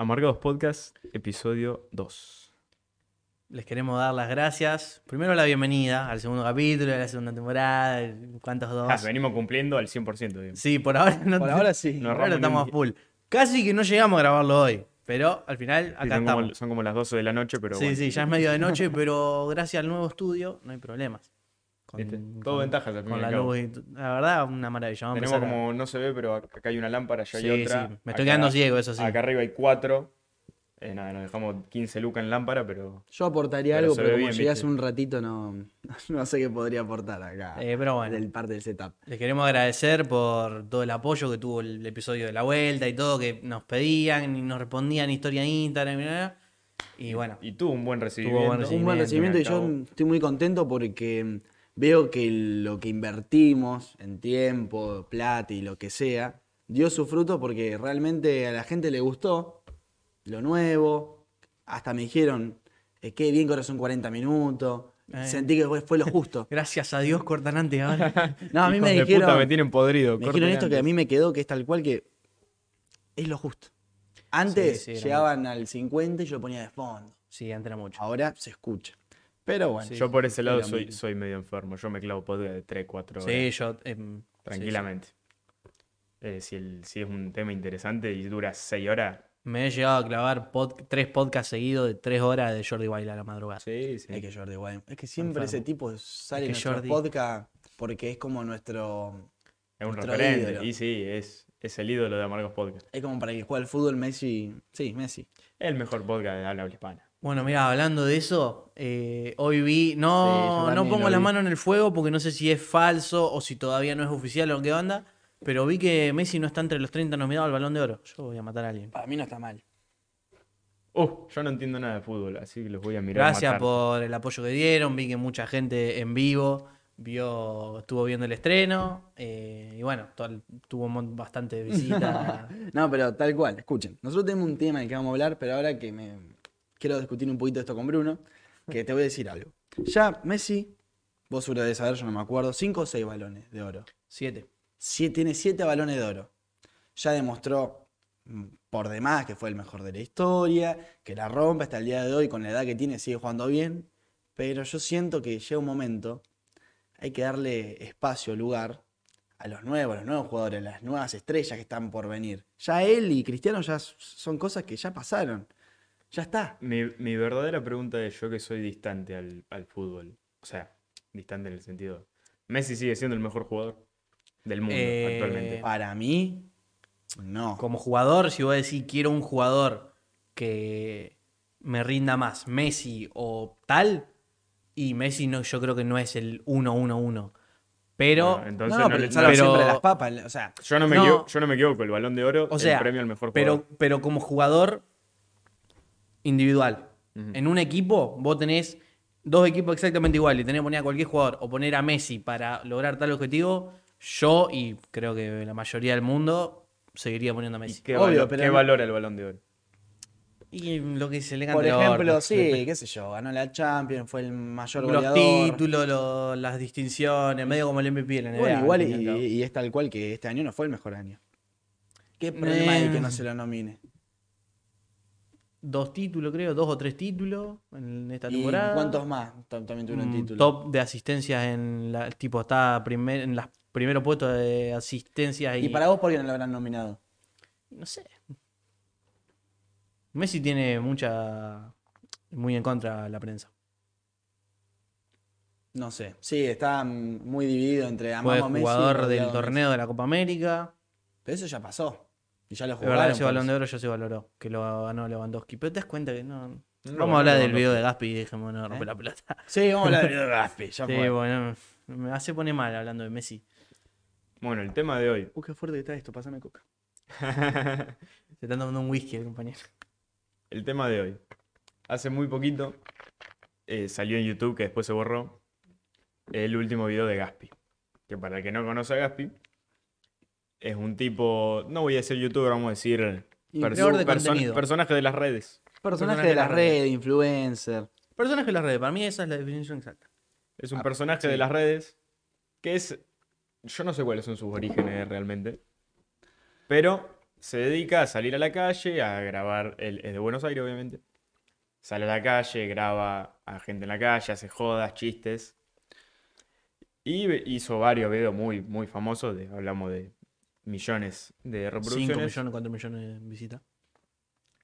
Amargados Podcast, episodio 2. Les queremos dar las gracias. Primero la bienvenida al segundo capítulo de la segunda temporada. ¿Cuántos dos? Ah, venimos cumpliendo al 100%. digamos. Sí, por ahora no Por ahora sí. No por ahora estamos a full. Casi que no llegamos a grabarlo hoy, pero al final Sí, acá son, como, estamos. son como las 12 de la noche, pero sí, bueno. sí, ya es medio de noche, pero gracias al nuevo estudio no hay problemas. Con, ¿Viste? Todo ventajas al fin con y la cabo. luz. y La verdad, una maravilla. Vamos Tenemos a- como, no se ve, pero acá hay una lámpara, allá Sí, hay otra. sí, me estoy Acá- quedando ciego, eso sí. Acá arriba hay cuatro. Eh, nada, nos dejamos 15 lucas en lámpara, pero Yo aportaría Pero algo, pero como bien, llegué hace un ratito, no, no sé qué podría aportar acá. Eh, pero bueno. Del parte del setup. Les queremos agradecer por todo el apoyo que tuvo el episodio de la vuelta y todo, que nos pedían y nos respondían historia en Instagram y nada. Y bueno, y tuvo un buen recibimiento. buen Un buen recibimiento y yo estoy muy contento porque veo que lo que invertimos en tiempo, plata y lo que sea, dio su fruto porque realmente a la gente le gustó lo nuevo. Hasta me dijeron, eh, qué bien que ahora son 40 minutos. Eh. Sentí que fue, fue lo justo. gracias a Dios cortan antes ahora. No, a mí Hijos me dijeron... puta, me tienen podrido. Me dijeron esto que a antes. mí me quedó, que es tal cual que es lo justo. Antes Sí, sí, era llegaban al 50 y yo lo ponía de fondo. Sí, entra mucho. Ahora se escucha. Pero bueno. Yo por ese lado soy, soy medio enfermo. Yo me clavo podcast de 3, 4 horas. Sí, yo. tranquilamente. Eh, si, el- si es un tema interesante y dura 6 horas. Me he llegado a clavar pod- tres podcasts seguidos de tres horas de Jordi Wild a la madrugada. Sí, sí. Es que Jordi Wild. Es que siempre Enfermo. ese tipo sale Es en que nuestro Jordi- podcast porque es como nuestro. Es un Nuestro referente. ídolo. Y sí, es, es el ídolo de Amargos Podcast. Es como para el que juega al fútbol Messi. Sí, Messi. Es el mejor podcast de habla hispana. Bueno, mira, hablando de eso, eh, hoy vi. Sí, No, no pongo las vi. manos en el fuego porque no sé si es falso o si todavía no es oficial o qué onda. Pero vi que Messi no está entre los 30 nominados al balón de oro. Yo voy a matar a alguien. Para mí no está mal. Uh, yo no entiendo nada de fútbol, así que los voy a mirar. Gracias matar. por el apoyo que dieron. Vi que mucha gente en vivo vio, estuvo viendo el estreno. eh, y bueno, todo- tuvo bastante visita. No, pero tal cual. Escuchen. Nosotros tenemos un tema del que vamos a hablar, pero ahora que me quiero discutir un poquito esto con Bruno, que te voy a decir algo. Ya Messi, vos seguro debes saber, yo no me acuerdo, cinco o seis balones de oro. Siete. Sie- tiene siete balones de oro. Ya demostró mm, por demás que fue el mejor de la historia, que la rompe hasta el día de hoy, con la edad que tiene sigue jugando bien, pero yo siento que llega un momento, hay que darle espacio, lugar a los nuevos, a los nuevos jugadores, a las nuevas estrellas que están por venir. Ya él y Cristiano ya son cosas que ya pasaron. Ya está. Mi, mi verdadera pregunta es yo que soy distante al, al fútbol. O sea, distante en el sentido. Messi sigue siendo el mejor jugador del mundo Eh, actualmente. Para mí, no. Como jugador, si vos decís quiero un jugador que me rinda más, Messi o tal, y Messi no, yo creo que no es el 1-1-1. Pero, Bueno, entonces no, no pero le- pero- siempre las papas. O sea, yo, no me no. equivo- yo no me equivoco, el balón de oro, o sea, el premio al mejor pero, jugador. pero como jugador individual. En un equipo, vos tenés dos equipos exactamente iguales y tenés que poner a cualquier jugador o poner a Messi para lograr tal objetivo. Yo, y creo que la mayoría del mundo, seguiría poniendo a ¿Y Messi. qué, Obvio, valo- pero qué no- valora el balón de oro? Y lo que se le por ejemplo, sí, qué sé yo, ganó la Champions, fue el mayor Los goleador. títulos, lo- las distinciones, medio como el MVP de la NBA. Bueno, igual y y, es tal cual que este año no fue el mejor año. ¿Qué problema hay que no Eh. se lo nomine? Dos títulos, creo, dos o tres títulos en esta ¿Y temporada. cuántos más tam- también tuvieron Mm, título? Top de asistencias en la, tipo está primer, en los primeros puestos de asistencias y, ¿Y para vos por qué no lo habrán nominado? no sé. Messi tiene mucha muy en contra la prensa. No sé. Sí, está muy dividido entre Fue amamos a Messi jugador del torneo de la Copa América. Pero eso ya pasó. Y ya lo De jugaron. verdad, ese balón de eso. oro ya se valoró, que lo ganó Lewandowski. Pero te das cuenta que no. No Vamos a hablar del video de Gaspi y dejemos de romper ¿Eh? la pelota. Sí, vamos a hablar de Gaspi. Ya Sí, fue. bueno, me hace poner mal hablando de Messi. Bueno, el tema de hoy. Uh, qué fuerte que está esto, pásame coca. Se están tomando un whisky el compañero. el tema de hoy. Hace muy poquito eh, salió en YouTube, que después se borró, el último video de Gaspi. Que para el que no conoce a Gaspi, es un tipo, no voy a decir youtuber, vamos a decir perso- de personaje de las redes. Personaje de las redes, influencer. Personaje de las redes, para mí esa es la definición exacta. Es un Ah, personaje sí. de las redes que es, yo no sé cuáles son sus orígenes realmente, pero se dedica a salir a la calle, a grabar, él es de Buenos Aires obviamente, sale a la calle, graba a gente en la calle, hace jodas, chistes, y hizo varios videos muy, muy famosos, de- hablamos de millones de 5 reproducciones, millones, 4 millones de visitas.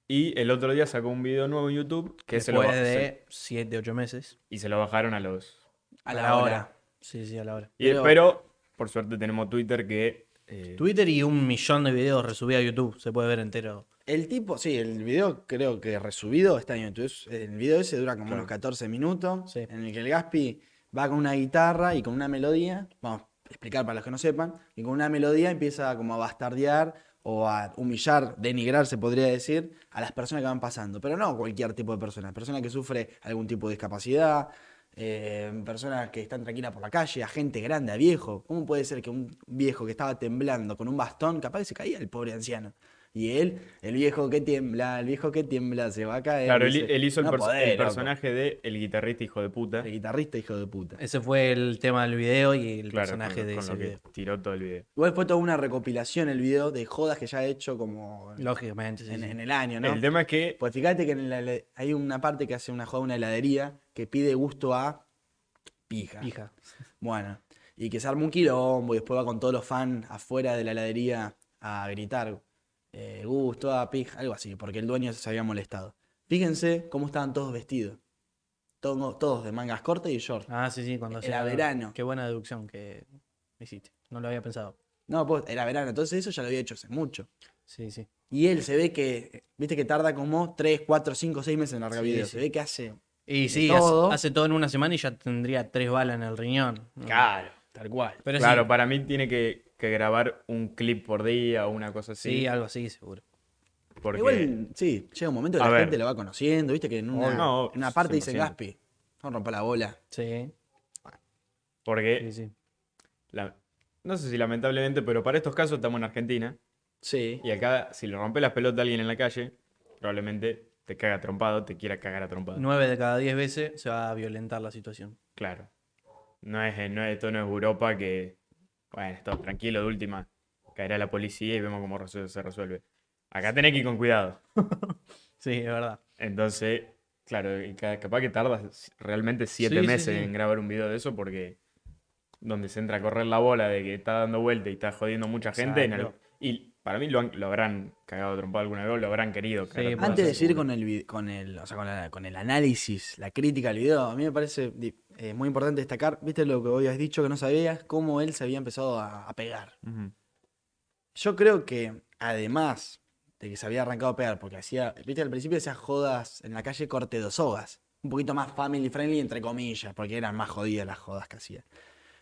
y el otro día sacó un video nuevo en YouTube que se lo, Después se- de 7, 8 meses. y se lo bajaron a los... A la hora. Sí, sí, a la hora. y- Pero- pero, por suerte tenemos Twitter que... eh, Twitter y un millón de videos resubidos a YouTube. Se puede ver entero. El tipo, sí, el video creo que resubido está en YouTube. El video ese dura como Claro. unos 14 minutos. Sí. En el que el Gaspi va con una guitarra y con una melodía. Vamos explicar para los que no sepan. Y con una melodía empieza como a bastardear o a humillar, denigrar, se podría decir, a las personas que van pasando. Pero no cualquier tipo de persona. Personas que sufre algún tipo de discapacidad. eh, personas que están tranquilas por la calle, a gente grande, a viejo. ¿Cómo puede ser que un viejo que estaba temblando con un bastón, capaz que se caía el pobre anciano? Y él, el viejo que tiembla, el viejo que tiembla, se va a caer. Claro, él, hizo el, personaje de el guitarrista hijo de puta. El guitarrista hijo de puta. Ese fue el tema del video y el Claro, personaje con, de con ese lo que tiró todo el video. Igual fue toda una recopilación el video de jodas que ya ha hecho como Lógicamente, en, sí. en el año, ¿no? El tema es que Pues fíjate que en la hay una parte que hace una joda, una heladería, que pide gusto a pija. Pija. Bueno, y que se arma un quilombo y después va con todos los fans afuera de la heladería a gritar eh, gusto a pija, algo así, porque el dueño se había molestado. Fíjense cómo estaban todos vestidos. Todos, todos de mangas cortas y short. Ah, sí, sí, cuando Era verano. Qué buena deducción que hiciste. No lo había pensado. No, pues era verano, entonces eso ya lo había hecho hace mucho. Sí, sí. Y él se ve que, viste que tarda como 3, 4, 5, 6 meses en largar Sí, video. sí. Se ve que hace. Y sí, todo. Hace, todo en una semana y ya tendría tres balas en el riñón. Claro, tal cual. Pero claro, sí, para mí tiene que, que grabar un clip por día o una cosa así. sí, algo así, seguro. porque Igual, sí, llega un momento que A la ver. gente lo va conociendo, viste que en una, no, en una parte dice 100%. Gaspi, no rompa la bola. Sí, porque sí, sí. la- no sé si lamentablemente, pero para estos casos estamos en Argentina Sí. y acá si le rompe las pelotas a alguien en la calle, probablemente te caga trompado, te quiera cagar a trompado. Nueve de cada diez veces se va a violentar la situación. Claro. No es, no es, esto no es Europa que, bueno, esto tranquilo, de última, caerá la policía y vemos cómo se resuelve. Acá tenés que ir con cuidado. Sí, es verdad. Entonces, claro, capaz que tardas realmente siete Sí, meses sí. en grabar un video de eso porque donde se entra a correr la bola de que está dando vuelta y está jodiendo mucha gente. en y para mí lo, han- lo habrán cagado trompado alguna vez, lo habrán querido. trompadas, Antes de seguir con el, vi- con el, o sea, con, la- con el análisis, la crítica al video, a mí me parece eh, muy importante destacar, viste lo que hoy has dicho que no sabías, cómo él se había empezado a, a pegar. Yo creo que además de que se había arrancado a pegar, porque hacía, viste, al principio hacía jodas en la calle corte dos sogas, un poquito más family friendly entre comillas, porque eran más jodidas las jodas que hacía.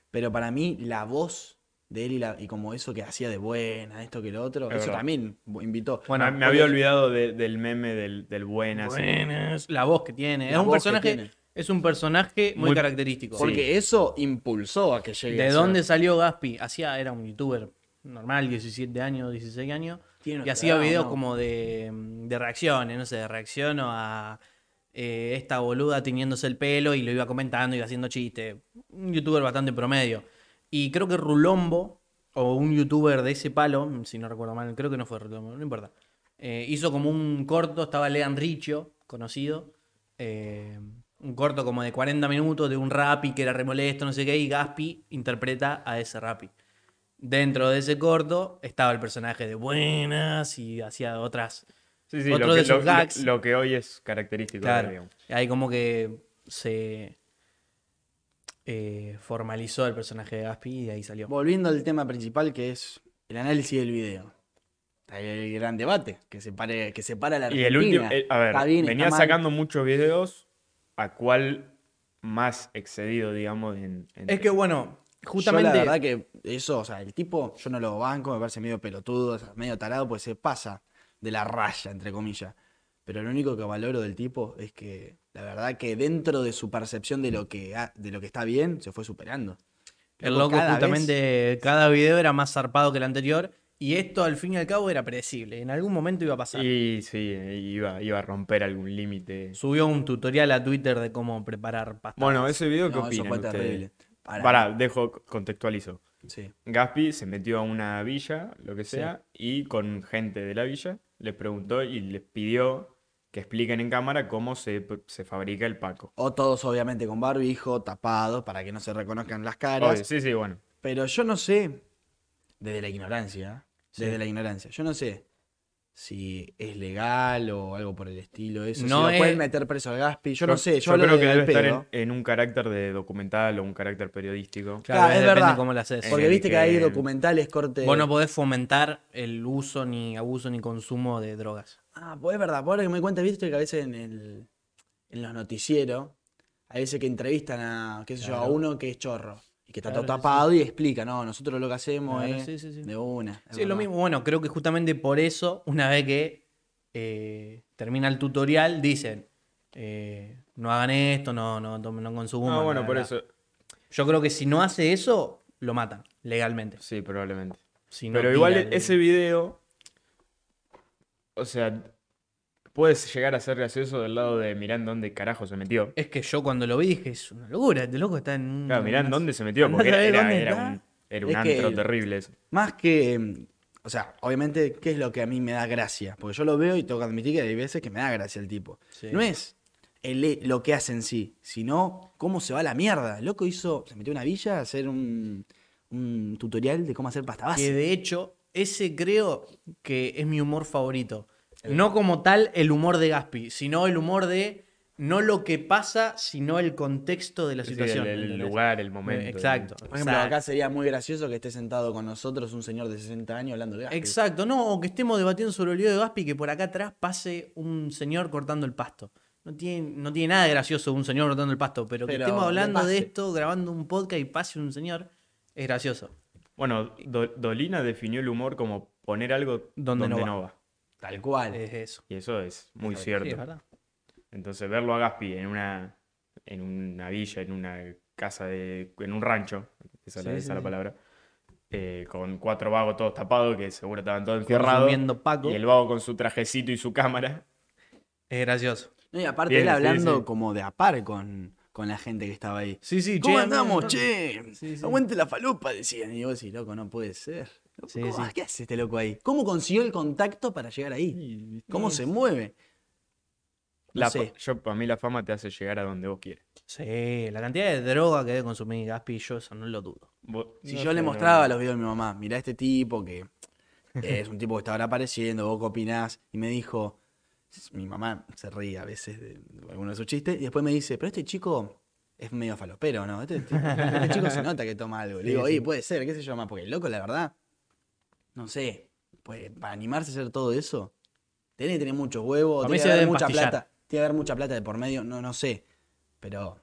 Pero para mí la voz de él y, la- y como eso que hacía de buena, esto que lo otro, Es eso verdad. también invitó. Bueno, me, me había olvidado de- del meme del, del buenas. Buenas. La voz que tiene. La es un personaje. Es un personaje muy, Muy- característico. Porque eso impulsó a que llegue a ¿De ser- dónde salió Gaspi? Hacía, era un youtuber normal, 17 años, 16 años. Tiene Y hacía videos ¿no? como de, de reacciones, no sé, reacciono a eh, esta boluda tiñéndose el pelo y lo iba comentando y haciendo chistes. Un youtuber bastante promedio. Y creo que Rulombo, o un youtuber de ese palo, si no recuerdo mal, creo que no fue Rulombo, no importa. eh, hizo como un corto, estaba Lean Richo, conocido. eh, un corto como de 40 minutos de un rapi que era remolesto, no sé qué, y Gaspi interpreta a ese rapi. Dentro de ese corto estaba el personaje de buenas y hacía otras. Sí, sí, Otro lo, de que, sus lo- gags. lo que hoy es característico. de Claro. Ahí como que se eh, formalizó el personaje de Gaspi y de ahí salió. Volviendo al tema principal que es el análisis del video. Ahí el gran debate que separe, que separa a la Y Argentina. el último, eh, a ver, Está bien, venía está sacando muchos videos, a cuál más excedido, digamos, en... en- Es que bueno, Yo justamente... la verdad que eso, o sea, el tipo, yo no lo banco, me parece medio pelotudo, o sea, medio tarado, pues se pasa de la raya, entre comillas. Pero lo único que valoro del tipo es que la verdad que dentro de su percepción de lo que, ha- de lo que está bien, se fue superando. El loco cada justamente, cada video era más zarpado que el anterior y esto al fin y al cabo era predecible. En algún momento iba a pasar. Y sí, iba, iba a romper algún límite. Subió un tutorial a Twitter de cómo preparar pasta. Bueno, ese video, ¿qué No, eso opinan fue ustedes? terrible. Para- Pará, dejo, contextualizo. Sí. Gaspi se metió a una villa, lo que sea, y con gente de la villa les preguntó y les pidió que expliquen en cámara cómo se, se fabrica el Paco. O todos obviamente con barbijo, tapados, para que no se reconozcan las caras. Obvio, sí, sí, bueno. Pero yo no sé, desde la ignorancia, ¿eh? Sí. desde la ignorancia, yo no sé si es legal o algo por el estilo. Eso, No si es- lo pueden meter preso al Gaspi. Yo no sé, yo, yo creo que debe estar en, en un carácter de documental o un carácter periodístico. Claro, es depende verdad. cómo lo haces. Porque viste que... hay documentales corte. Vos no podés fomentar el uso, ni abuso, ni consumo de drogas. Ah, pues es verdad, por ahora que me cuenta, viste que a veces en, el, en los noticieros, hay veces que entrevistan a, qué sé yo, a uno que es chorro. Que está Claro, todo sí, tapado y explica, no, nosotros lo que hacemos Claro, es sí, sí, sí. de una. Sí, es lo verdad. mismo. Bueno, creo que justamente por eso, una vez que eh, termina el tutorial, dicen, eh, no hagan esto, no, no, no consuman. No, bueno, bla, por eso. Yo creo que si no hace eso, lo matan, legalmente. Sí, probablemente. Si no Pero igual el- ese video, o sea, puedes llegar a ser gracioso del lado de en dónde carajo se metió. Es que yo cuando lo vi dije, es una locura, este loco está en un... Claro, mirá en unas- dónde se metió, porque era, era, un, era un Es que- antro terrible eso. Más que, mm, o sea, obviamente, ¿qué es lo que a mí me da gracia? Porque yo lo veo y tengo que admitir que hay veces que me da gracia el tipo. Sí. No es el, lo que hace en sí, sino cómo se va a la mierda. El loco hizo, se metió a una villa a hacer un, un tutorial de cómo hacer pasta base. Que de hecho, ese creo que es mi humor favorito. No como tal el humor de Gaspi, sino el humor de no lo que pasa, sino el contexto de la Sí, situación. el, lugar, el momento. Exacto. Por ejemplo, acá sería muy gracioso que esté sentado con nosotros un señor de 60 años hablando de Gaspi. Exacto, no, o que estemos debatiendo sobre el video de Gaspi y que por acá atrás pase un señor cortando el pasto. No tiene, no tiene nada de gracioso un señor cortando el pasto, pero, que estemos hablando de esto, grabando un podcast y pase un señor, es gracioso. Bueno, Do- Dolina definió el humor como poner algo Donde donde, no no, va. Tal cual. Es eso. Y eso es muy Sí, cierto. es verdad. Entonces, verlo a Gaspi en una, en una villa, en una casa de. en un rancho, esa es la, Sí, esa sí, la sí. palabra. eh, con cuatro vagos todos tapados, que seguro estaban todos encerrados. Paco. Y el vago con su trajecito y su cámara. Es gracioso. No, y aparte Bien, él hablando sí. como de a par con, con la gente que estaba ahí. Sí, sí, ¿Cómo che, andamos, che? Sí, sí. Aguante la falopa, decían. Y vos decís, loco, no puede ser. Loco, Sí, ¿cómo- sí. ¿Qué hace este loco ahí? ¿Cómo consiguió el contacto para llegar ahí? ¿Cómo se mueve? No La, sé. yo, para mí la fama te hace llegar a donde vos quieres. Sí, la cantidad de droga que debe consumir Gaspi, yo eso no lo dudo. Vos- Si no yo le no- mostraba los videos de mi mamá, mirá este tipo que es un tipo que está ahora apareciendo, vos qué opinás, y me dijo, mi mamá se ríe a veces de, de alguno de sus chistes, y después me dice, pero este chico es medio falopero, ¿no? Este, tipo- este chico se nota que toma algo. Le Sí, digo, sí. puede ser, qué sé yo más, porque el loco, la verdad, no sé, pues para animarse a hacer todo eso, tiene que tener A mí tiene se que haber debe mucha plata, tiene que haber mucha plata de por medio, no, no sé, pero...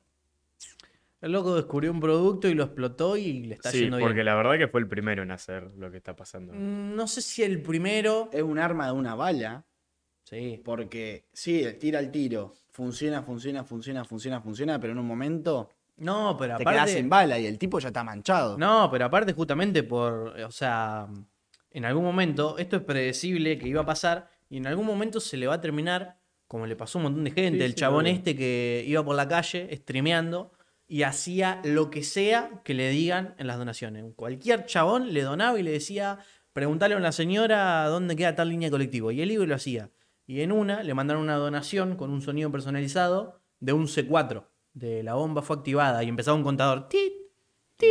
El loco descubrió un producto y lo explotó y le está Sí, yendo porque bien. la verdad que fue el primero en hacer lo que está pasando. Mm, No sé si el primero. Es un arma de una bala, Sí. Porque sí, tira el tiro. Funciona, funciona, funciona, funciona, funciona, pero en un momento No, pero te quedas aparte. sin bala y el tipo ya está manchado. No, pero aparte, justamente por. O sea. En algún momento, esto es predecible que iba a pasar. Y en algún momento se le va a terminar. Como le pasó a un montón de gente. Sí, el sí, chabón este que iba por la calle streameando. Y hacía lo que sea que le digan en las donaciones. Cualquier chabón le donaba y le decía. Preguntale a una señora dónde queda tal línea de colectivo. Y él iba y lo hacía. Y en una le mandaron una donación con un sonido personalizado de un C4. De la bomba fue activada y empezaba un contador. tit,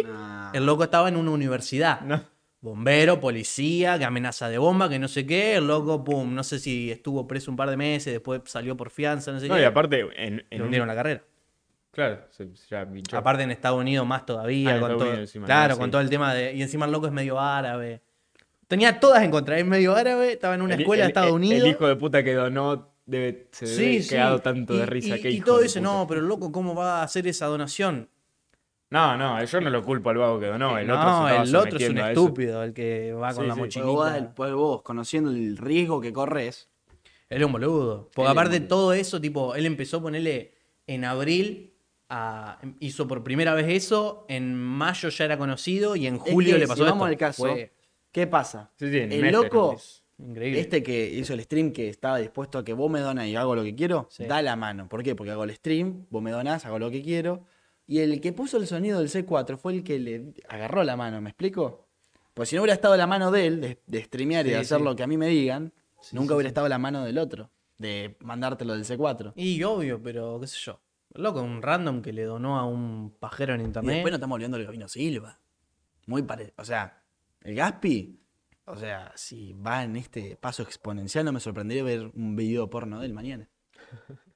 Nah. el loco estaba en una universidad. No. Bombero, policía, que amenaza de bomba, que no sé qué. El loco, pum, no sé si estuvo preso un par de meses, después salió por fianza, no sé No, qué. y aparte, en, en le un- hundieron la carrera. Claro, se, ya pinchó. Aparte en Estados Unidos más todavía, Ah, con todo, encima, claro, ¿no? con Sí. todo el tema de... Y encima el loco es medio árabe. Tenía todas en contra, es medio árabe, estaba en una El- escuela de Estados Unidos. El hijo de puta que donó debe, se debe haber quedado tanto de risa. Y, qué y todo dice, no, pero el loco, ¿cómo va a hacer esa donación? No, no, yo no lo culpo al vago que donó. El no, otro se estaba el otro es un estúpido, el que va con Sí, la sí. mochilita. Pues vos, pues vos, conociendo el riesgo que corres, Él es un boludo. Porque Él aparte de todo eso, tipo, él empezó a ponerle en abril, a- hizo por primera vez eso, en mayo ya era conocido y en Es julio que le si pasó vamos esto. al caso, Fue ¿qué pasa? Sí, sí, en el meses, loco, este que hizo el stream que estaba dispuesto a que vos me donas y hago lo que quiero, Sí. da la mano. ¿Por qué? Porque hago el stream, vos me donás, hago lo que quiero. Y el que puso el sonido del C4 fue el que le agarró la mano, ¿me explico? Pues si no hubiera estado la mano de él, de, de streamear y Sí, de hacer sí. lo que a mí me digan, Sí, nunca hubiera estado la mano del otro, de mandártelo del C4. Y obvio, pero qué sé yo. Loco, un random que le donó a un pajero en Y internet. después no estamos olvidando el Gabino Silva. Muy parecido. O sea, el Gaspi, o sea, si va en este paso exponencial, no me sorprendería ver un video porno de él mañana.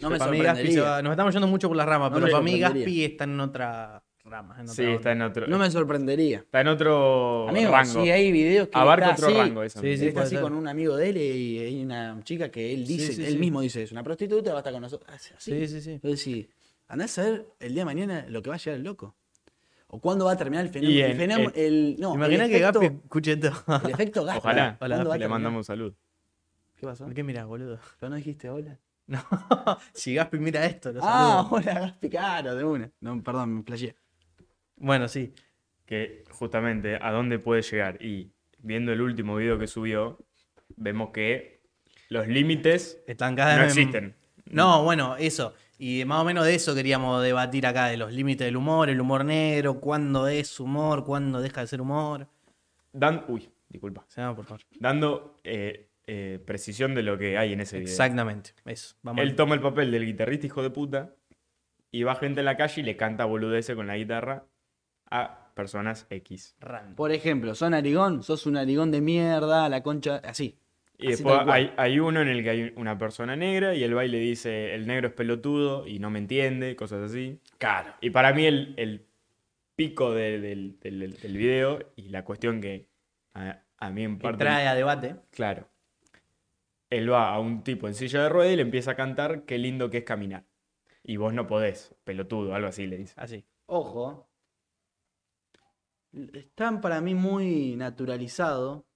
No me Para mí Gaspi se sorprendería. va- Nos estamos yendo mucho por las ramas, No pero me para mí sorprendería. Gaspi está en otra rama. En otra Sí, onda. está en otro, No me sorprendería. está en otro Amigo, rango. si hay videos que Abarca está otro así, rango eso. Sí, él sí, está puede así ser. con un amigo de él y hay una chica que él dice, sí, él sí. mismo dice, es una prostituta, va a estar con nosotros. Así. Sí, sí, sí. Entonces, sí, andás a ver el día de mañana lo que va a llegar el loco. O cuándo va a terminar el fenómeno. Y el en- fenómeno- en- el- no, Imagina el que efecto- Gaspi escuche esto. El efecto Gaspi. Ojalá. ¿Cuándo va a Le terminar? mandamos salud. ¿Qué pasó? ¿Por qué miras, boludo? ¿Pero no dijiste hola? No, si Gaspi mira esto, lo Ah, saludo. hola Gaspi, claro, de una. No, perdón, me flasheé. Bueno, sí. Que justamente a dónde puede llegar. Y viendo el último video que subió, vemos que los límites Están cada no vez- existen. No, bueno, eso. Y más o menos de eso queríamos debatir acá, de los límites del humor, el humor negro, cuándo es humor, cuándo deja de ser humor. Dan, uy, disculpa. Se llama, por favor. Dando eh, eh, precisión de lo que hay en ese video. Exactamente. Eso. Vamos. Él toma el papel del guitarrista hijo de puta y va gente en la calle y le canta boludeces con la guitarra a personas X. Random. Por ejemplo, son narigón, sos un narigón de mierda, la concha, así. Y Así después hay, hay uno en el que hay una persona negra y el baile dice, el negro es pelotudo y no me entiende, cosas así. Claro. Y para mí el, el pico de- del, del- del video y la cuestión que a, a mí en Que parte... trae a debate. Claro. Él va a un tipo en silla de ruedas y le empieza a cantar qué lindo que es caminar. Y vos no podés, pelotudo, algo así le dice. Así. Ojo. Están para mí muy naturalizado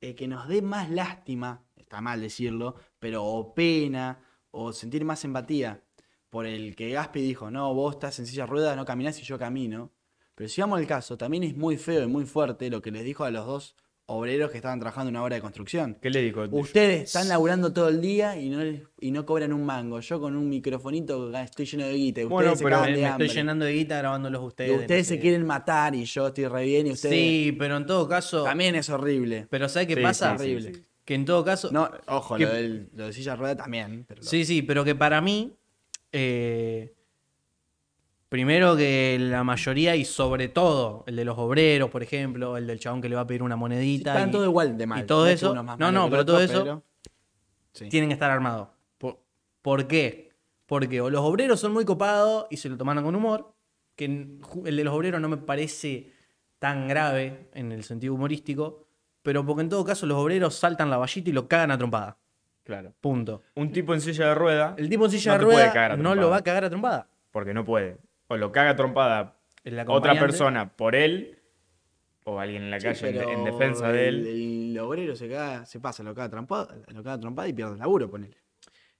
eh, que nos dé más lástima, está mal decirlo, pero o pena o sentir más empatía por el que Gaspi dijo, no, vos estás en silla de ruedas, no caminás y yo camino. Pero si vamos al caso, también es muy feo y muy fuerte lo que les dijo a los dos obreros que estaban trabajando en una obra de construcción. ¿Qué le dijo? Ustedes están laburando todo el día y no, y no cobran un mango. Yo con un microfonito estoy lleno de guita. y Ustedes Bueno, se pero Me, de me hambre. estoy llenando de guita grabándolos Y ustedes. ustedes no se sé. quieren matar y yo estoy re bien y ustedes. Sí, pero en todo caso. También es horrible. Pero ¿sabes qué Sí, pasa? sí, sí, Horrible. sí. Que en todo caso. No, ojo, Que- lo, del- lo de silla rueda también. pero lo- Sí, sí, pero que para mí, eh, primero que la mayoría y sobre todo el de los obreros, por ejemplo, el del chabón que le va a pedir una monedita, Están y todo igual de mal. y todo eso- no, no, pero otro, todo eso- pero- Sí. tienen que estar armados. ¿Por, por qué? Porque o los obreros son muy copados y se lo toman con humor, que el de los obreros no me parece tan grave en el sentido humorístico, pero porque en todo caso los obreros saltan la vallita y lo cagan a trompada. Claro. Punto. Un tipo en silla de rueda, El tipo en silla No de rueda no lo va a cagar a trompada. porque no puede. O lo caga trompada otra persona por él, o alguien en la Sí, calle en, defensa de él. El, obrero se, caga, se pasa, lo caga trompada, lo caga trompada y pierde el laburo, ponele.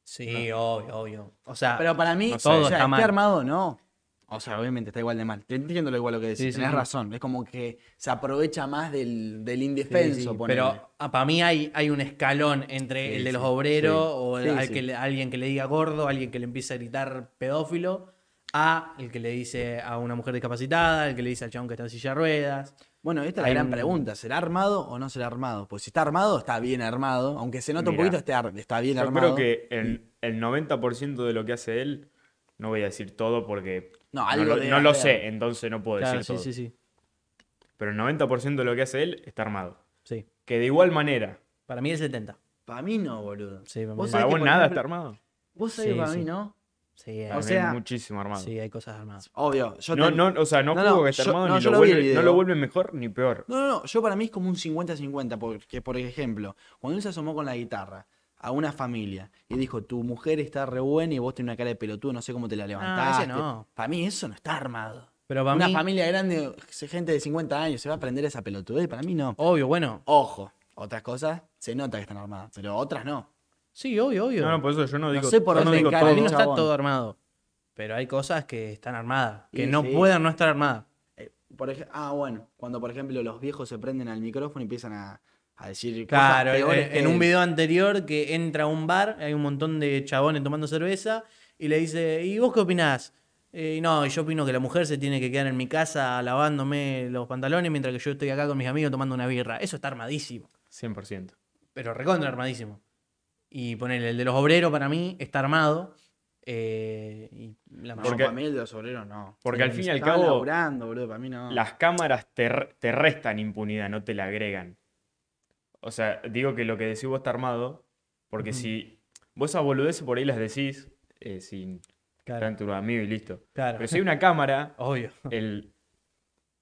Sí, obvio, obvio. O sea, Pero para mí, no sé. o Todo sea, está mal. armado no. O sea, obviamente está igual de mal. Te entiendo lo igual lo que decís. Sí, Tenés sí. razón. Es como que se aprovecha más del, del indefenso, sí, pero para mí hay, hay un escalón entre Sí, el de los obreros sí. o el- Sí, al sí. que le- alguien que le diga gordo, alguien que le empiece a gritar pedófilo, a el que le dice a una mujer discapacitada, el que le dice al chabón que está en silla de ruedas. Bueno, esta es la Hay gran un- pregunta. ¿Será armado o no será armado? Pues si está armado, está bien armado. Aunque se nota un Mirá, poquito, está, ar- está bien Yo armado. creo que el, el 90% de lo que hace él, no voy a decir todo porque No, algo lo, debe no lo sé, entonces no puedo Claro, decir sí, todo. sí, sí, Pero el 90% de lo que hace él está armado. sí. Que de igual manera, Para mí el 70. Para mí no, boludo. Sí, para mí Vos no. sabés para que, vos por nada ejemplo, está armado. Vos sabés Sí, para sí. mí no. Sí, hay, O sea- muchísimo armado. sí, hay cosas armadas. Obvio. Yo No, no, o sea, no, No, juzgo no, que esté yo- armado no, ni lo lo vuelve, no lo vuelve mejor ni peor. No, no, no, yo para mí es como un 50-50, porque por ejemplo, cuando él se asomó con la guitarra a una familia y dijo, tu mujer está re buena y vos tenés una cara de pelotudo, no sé cómo te la levantaste. ese no. Para mí eso no está armado. Pero para una mí, familia grande, gente de 50 años, se va a aprender esa pelotudez, para mí no. obvio, bueno. Ojo, otras cosas se nota que están armadas, pero otras no. Sí, obvio, obvio. No, no, por eso yo no digo, sé por yo no dónde encara todo. no está todo armado. Pero hay cosas que están armadas. Que Y no sí. puedan no estar armadas. Eh, por ej- ah, bueno, cuando por ejemplo los viejos se prenden al micrófono y empiezan a, a decir Claro, cosas en, peores que en un video anterior que entra a un bar, hay un montón de chabones tomando cerveza y le dice, ¿y vos qué opinás? Eh, no, y yo opino que la mujer se tiene que quedar en mi casa lavándome los pantalones mientras que yo estoy acá con mis amigos tomando una birra. Eso está armadísimo. 100%. Pero recontra armadísimo. Y ponerle el de los obreros para mí está armado. eh, y la No, Porque- para mí el de los obreros no. Porque al fin y al cabo, laburando, boludo, para mí no. las cámaras te, te restan impunidad, no te la agregan. O sea, digo que lo que decís vos está armado, porque si vos esas boludeces por ahí las decís eh, sin Claro, tu amigo y listo. claro. Pero si hay una cámara, Obvio. el,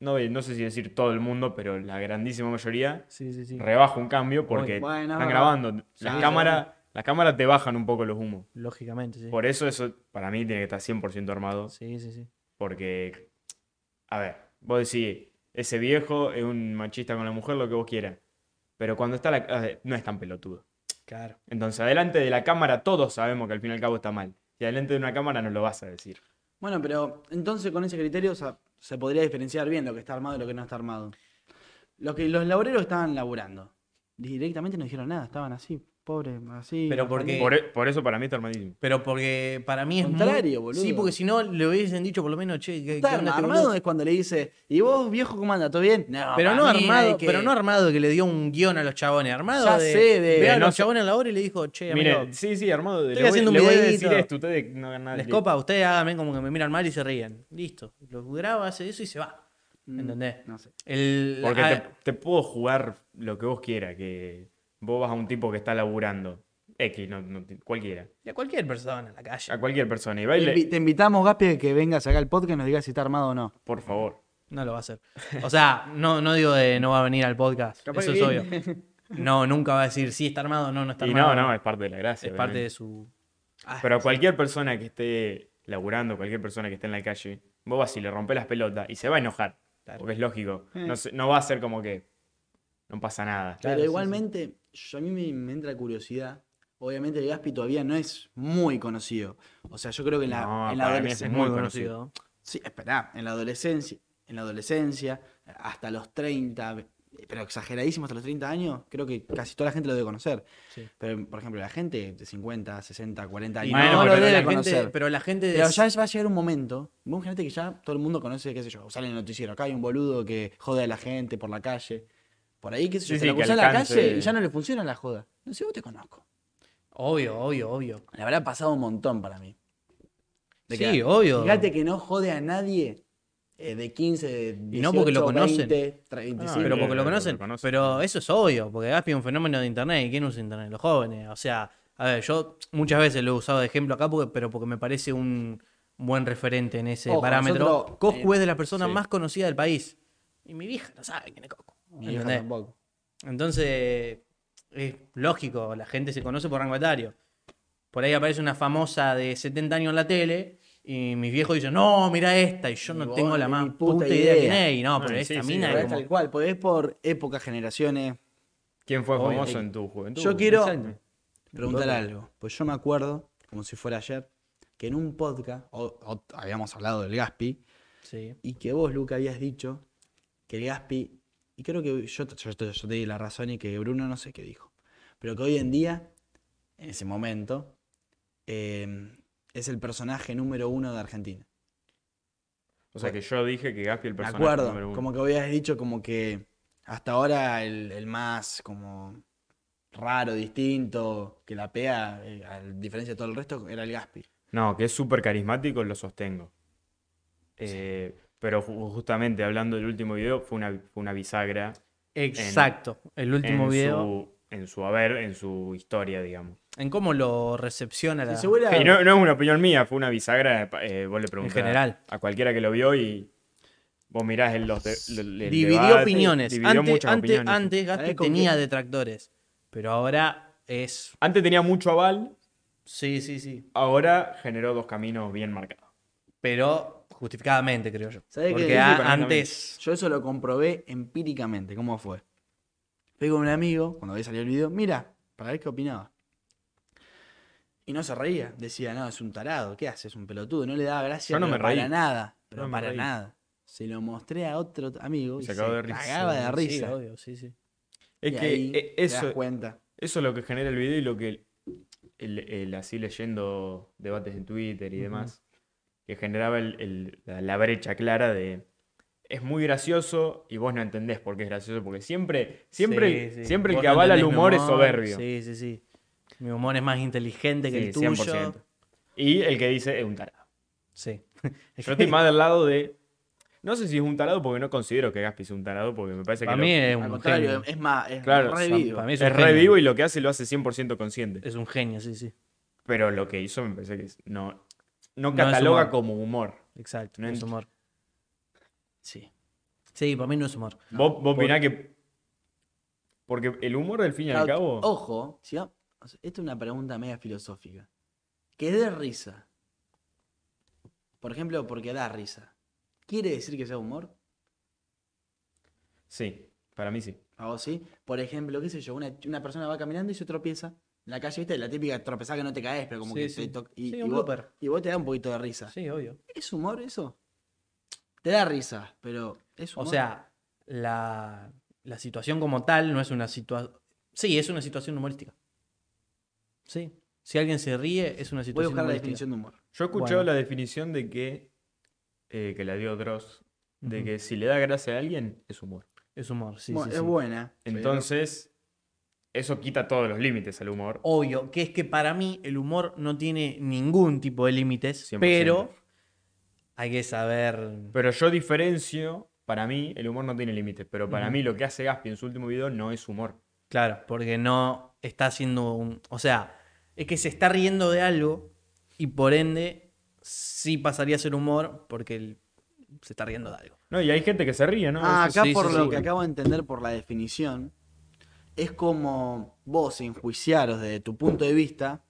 no, no sé si decir todo el mundo, pero la grandísima mayoría Sí, sí, sí. rebaja un cambio porque Bueno, están grabando. Las cámaras, las cámaras te bajan un poco los humos. Lógicamente, sí. Por eso eso para mí tiene que estar 100% armado. Sí, sí, sí. Porque, a ver, vos decís, ese viejo es un machista con la mujer, lo que vos quieras. Pero cuando está la... no es tan pelotudo. Claro. Entonces, adelante de la cámara todos sabemos que al fin y al cabo está mal. Y adelante de una cámara no lo vas a decir. Bueno, pero entonces con ese criterio o sea, se podría diferenciar bien lo que está armado y lo que no está armado. Lo que los laboreros estaban laburando. Directamente no dijeron nada, estaban así, pobres, así. Pero porque-. Por, e- por eso para mí está armadísimo. Pero porque para mí es muy- Contrario, boludo. Sí, porque si no le hubiesen dicho por lo menos, che, ¿qué, Está este armado es cuando le dice, ¿y vos, viejo, cómo anda? ¿Todo bien? No, Pero no armado, que- pero no armado que le dio un guion a los chabones, armado Ya de, sé, de- ve a no los sé- chabones a la hora y le dijo, che, Mire, amigo, sí, sí, armado. de- estoy le voy, haciendo un le voy a decir esto, ustedes no hagan nada. les copa, ustedes háganme como que me miran mal y se ríen. Listo. Lo graba, hace eso y se va. Mm, ¿Entendés? No sé. El, Porque te, te puedo jugar lo que vos quieras, que vos vas a un tipo que está laburando. X, no, no- cualquiera. y a cualquier persona en la calle. A cualquier persona. Y Te, baile, te invitamos, Gaspi, a que vengas acá al podcast y nos digas si está armado o no. por favor. No lo va a hacer. O sea, no, no digo de no va a venir al podcast. Capaz eso es obvio. No, nunca va a decir si está armado o no, no está Y armado. no, no, es parte de la gracia. es parte de su. Pero a cualquier persona que esté laburando, cualquier persona que esté en la calle, vos vas y le rompes las pelotas y se va a enojar. Claro. Porque es lógico. Eh. No, no va a ser como que no pasa nada. Claro, Pero sí, igualmente, yo- a mí me, me entra curiosidad. Obviamente el Gaspi todavía no es muy conocido. O sea, yo creo que en la, No, en la mí es adolescencia... muy conocido. conocido. Sí, espera, en la adolescencia, en la adolescencia, hasta los 30, pero exageradísimo hasta los 30 años, creo que casi toda la gente lo debe conocer. Sí. Pero, por ejemplo, la gente de 50, 60, 40 años Bueno, no pero lo la debe gente, conocer. pero la gente. Pero de- ya va a llegar un momento, vos imaginate que ya todo el mundo conoce, qué sé yo, sale en el noticiero, acá hay un boludo que jode a la gente por la calle. Por ahí, qué sé yo, Sí, se sí, lo en la calle y ya no le funciona la joda. No sé, vos te conozco. Obvio, obvio, obvio. Le habrá pasado un montón para mí. De Sí, que- obvio. Fíjate que no jode a nadie eh, de 15, de 18, Y no porque lo conocen. 20, 25. Ah, pero porque lo lo conocen. Pero eso es obvio, porque Gaspi es un fenómeno de internet. ¿Y quién usa internet? Los jóvenes. O sea, a ver, yo muchas veces lo he usado de ejemplo acá, porque, pero porque me parece un buen referente en ese Ojo, parámetro. nosotros, Coscu eh, es de las personas sí. más conocidas del país. Y mi vieja no sabe quién es Coscu. ¿Entendés? tampoco. Entonces, es lógico, la gente se conoce por rango etario. Por ahí aparece una famosa de 70 años en la tele y mis viejos dicen, no, mira esta, y yo Y no vos tengo la más puta puta, idea quién idea. es. Y no, Ah, pero sí, esta sí, mina es como... tal cual, porque es por época, generaciones. ¿Quién fue Obvio. famoso en tu juventud? Yo quiero preguntar algo. Pues yo me acuerdo, como si fuera ayer, que en un podcast, o- o habíamos hablado del Gaspi, Sí. y que vos, Luca, habías dicho que el Gaspi, y creo que yo, te- yo, te- yo te di la razón y que Bruno no sé qué dijo, pero que hoy en día, en ese momento, eh, es el personaje número uno de Argentina. O sea que yo dije que Gaspi el personaje acuerdo, número uno. como que habías dicho como que hasta ahora el, el más como raro, distinto, que la pea, eh, a diferencia de todo el resto, era el Gaspi. No, que es súper carismático, lo sostengo. Eh, pero ju- justamente hablando del último video, fue una, fue una bisagra Exacto. el último en, video. su, en su haber, en su historia, digamos. En cómo lo recepciona la... Y no, no es una opinión mía, fue una bisagra, eh, vos le preguntás general. a cualquiera que lo vio y vos mirás el, los de- el- el Dividió debate, opiniones. dividió antes, muchas antes, opiniones. antes Gaspi ¿Sabés con tenía qué? detractores. Pero ahora es... Antes tenía mucho aval, Sí, sí, sí. ahora generó dos caminos bien marcados. Pero justificadamente, creo yo. ¿Sabés qué? Porque a- antes... Yo eso lo comprobé empíricamente, ¿cómo fue? Fui con un amigo, cuando había salido el video, mira, para ver qué opinaba. Y no se reía, decía, no, es un tarado, ¿qué hace? Es un pelotudo, no le daba gracia Yo no me para reí. nada, pero No me para reí. nada. Se lo mostré a otro amigo y Se se, acabó de risa. cagaba de Sí, risa. obvio, sí, sí. Es Y que ahí eh, te das eso, cuenta. eso es lo que genera el video y lo que el- el así leyendo debates en Twitter y demás, que generaba el- el- la, la brecha clara de es muy gracioso y vos no entendés por qué es gracioso, porque siempre, siempre, Sí, sí. siempre el que no avala el humor es soberbio. Sí, sí, sí. Mi humor es más inteligente que Sí, el tuyo. 100%. Y el que dice es un tarado. Sí. Yo estoy más del lado de. No sé si es un tarado porque no considero que Gaspi sea un tarado, porque me parece Para que mí lo- es Al un contrario, genio. es más, es Claro, re son- vivo. para mí es es un re genio. vivo y lo que hace lo hace 100% consciente. Es un genio, sí, sí. Pero lo que hizo me parece que es- no, no cataloga humor. como humor. Exacto, No no es humor. Sí. Sí, para mí no es humor. ¿Vos, vos opinás que.? Porque el humor, al fin y al cabo. Ojo, si va- esta es una pregunta media filosófica. Que dé risa. Por ejemplo, porque da risa. ¿Quiere decir que sea humor? Sí, para mí sí. ¿A vos sí? Por ejemplo, qué sé yo, una, una persona va caminando y se tropieza. En la calle, ¿viste? La típica tropezada que no te caes, pero como Sí, que sí. te toca. Y, Sí, y un vos, y vos te da un poquito de risa. Sí, obvio. ¿Es humor eso? Te da risa, pero ¿es O humor? sea, la, la situación como tal no es una situación... Sí, es una situación humorística. Sí. Si alguien se ríe, es una voy a situación buscar la definición de humor. Yo he escuchado Bueno. la definición de que. eh, que la dio Dross. De que si le da gracia a alguien, es humor. Es humor, sí, Bueno, sí, es sí. buena. pero- Entonces, eso quita todos los límites al humor. Obvio, que es que para mí el humor no tiene ningún tipo de límites, 100%. pero hay que saber... Pero yo diferencio, para mí, el humor no tiene límites. Pero para mí, lo que hace Gaspi en su último video no es humor. Claro, porque no está haciendo un... O sea, es que se está riendo de algo y por ende sí pasaría a ser humor porque se está riendo de algo. No, y hay gente que se ríe, ¿no? Ah, acá sí, por sí, lo sí. que acabo de entender por la definición, es como vos enjuiciaros desde tu punto de vista,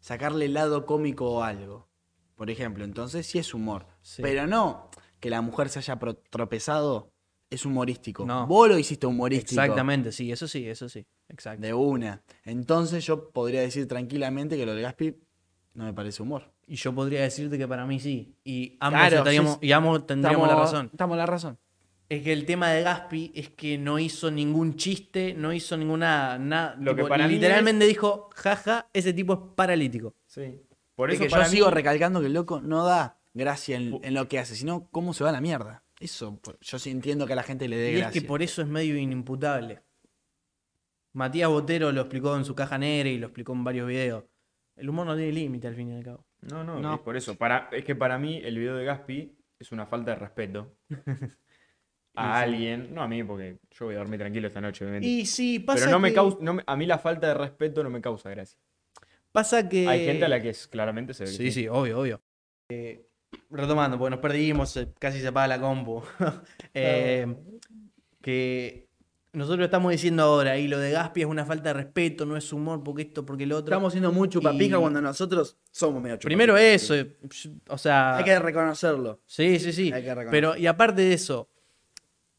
sacarle el lado cómico a algo. Por ejemplo, entonces sí es humor. Sí. Pero no que la mujer se haya tropezado, es humorístico. No. Vos lo hiciste humorístico. Exactamente, sí, eso sí, eso sí. Exacto. De una. Entonces yo podría decir tranquilamente que lo de Gaspi no me parece humor. Y yo podría decirte que para mí sí. Y ambos, Claro, estaríamos- sí, sí. y ambos tendríamos la razón. Estamos la razón. Es que el tema de Gaspi es que no hizo ningún chiste, no hizo ninguna. na- Lo que tipo, para mí literalmente dijo, jaja, ese tipo es paralítico. Sí. Por Es eso que para yo mí, sigo recalcando que el loco no da gracia en, en lo que hace, sino cómo se va a la mierda. Eso, yo sí entiendo que a la gente le dé Y es gracia. que por eso es medio inimputable. Matías Botero lo explicó en su caja negra y lo explicó en varios videos. El humor no tiene límite al fin y al cabo. No, no, No. es por eso. Para, es que para mí el video de Gaspi es una falta de respeto a alguien. No a mí, porque yo voy a dormir tranquilo esta noche, obviamente. Y sí, pasa Pero no me que- causa, no me- a mí la falta de respeto no me causa gracia. Pasa que. Hay gente a la que es, claramente se ve. que Sí, sí, obvio, obvio. Eh, retomando, porque nos perdimos, eh, casi se apaga la compu. Eh, que nosotros estamos diciendo ahora, y lo de Gaspi es una falta de respeto, no es humor, porque esto, porque lo otro. Estamos siendo muy chupapija Y- cuando nosotros somos medio chupapija. Primero eso, eh, o sea. Hay que reconocerlo. Sí, sí, sí. Hay que reconocer. Pero, y aparte de eso,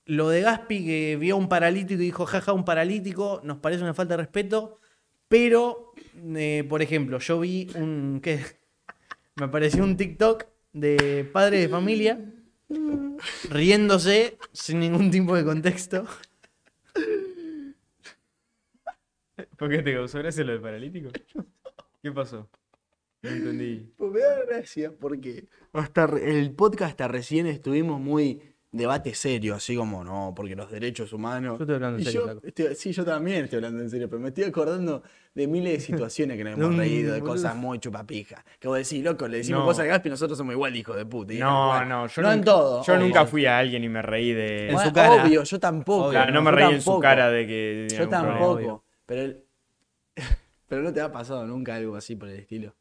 lo de Gaspi que vio a un paralítico y dijo, jaja, un paralítico, nos parece una falta de respeto. Pero, eh, por ejemplo, yo vi un. ¿qué? Me apareció un TikTok de padre de familia riéndose sin ningún tipo de contexto. ¿Por qué te causó gracia lo del paralítico? ¿Qué pasó? No entendí. Pues me da gracia porque hasta el podcast hasta recién estuvimos muy debate serio, así como no, porque los derechos humanos. Yo estoy hablando en serio, yo flaco. estoy- sí, yo también estoy hablando en serio, pero me estoy acordando de miles de situaciones que nos hemos reído, de cosas muy chupapijas. Que vos decís, loco, le decimos No. cosas a Gaspi y nosotros somos igual hijos de puta. Y No, bueno, no, yo no nunca, en todo. Yo obvio. nunca fui a alguien y me reí de. En Bueno, su cara. Obvio, yo tampoco. Obvio, Claro, no me reí en su cara de que. Yo problema. tampoco. Pero, el- pero no te ha pasado nunca algo así por el estilo.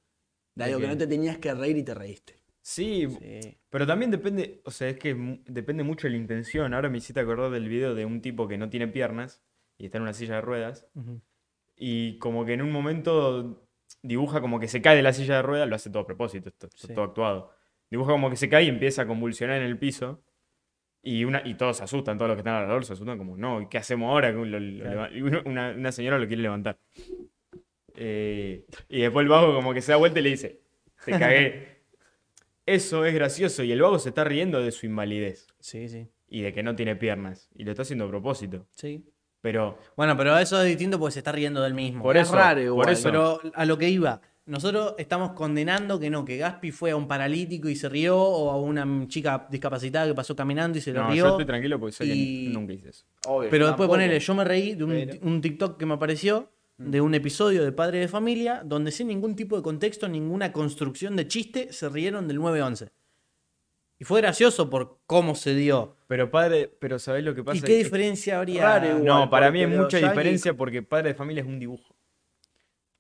De algo ¿De que no te tenías que reír y te reíste. Sí, Sí. pero también depende, o sea, es que mu- depende mucho de la intención. Ahora me hiciste acordar del video de un tipo que no tiene piernas y está en una silla de ruedas Ujú. y como que en un momento dibuja como que se cae de la silla de ruedas, lo hace todo a propósito, esto, esto Sí. todo actuado. Dibuja como que se cae y empieza a convulsionar en el piso y, una, y todos se asustan, todos los que están alrededor se asustan como, no, ¿y ¿qué hacemos ahora? Lo- lo- lo Claro. leva- y uno- una, una señora lo quiere levantar. Eh, y después el vago como que se da vuelta y le dice, te cagué. Eso es gracioso y el vago se está riendo de su invalidez Sí, sí. y de que no tiene piernas y lo está haciendo a propósito. Sí. Pero Bueno, pero eso es distinto porque se está riendo del mismo. por Es eso, raro por igual, eso. Pero a lo que iba, nosotros estamos condenando que no, que Gaspi fue a un paralítico y se rió, o a una chica discapacitada que pasó caminando y se lo no, rió. yo estoy tranquilo porque sé y- que nunca hice eso. Obvio, Pero yo después tampoco. ponele, yo me reí de un, Pero- un TikTok que me apareció de un episodio de Padre de Familia donde sin ningún tipo de contexto, ninguna construcción de chiste, se rieron del 9-11. Y fue gracioso por cómo se dio. Pero padre, pero ¿sabés lo que pasa? ¿Y qué Es- diferencia habría? Raro igual. No, para mí hay mucha diferencia porque padre de familia es un dibujo.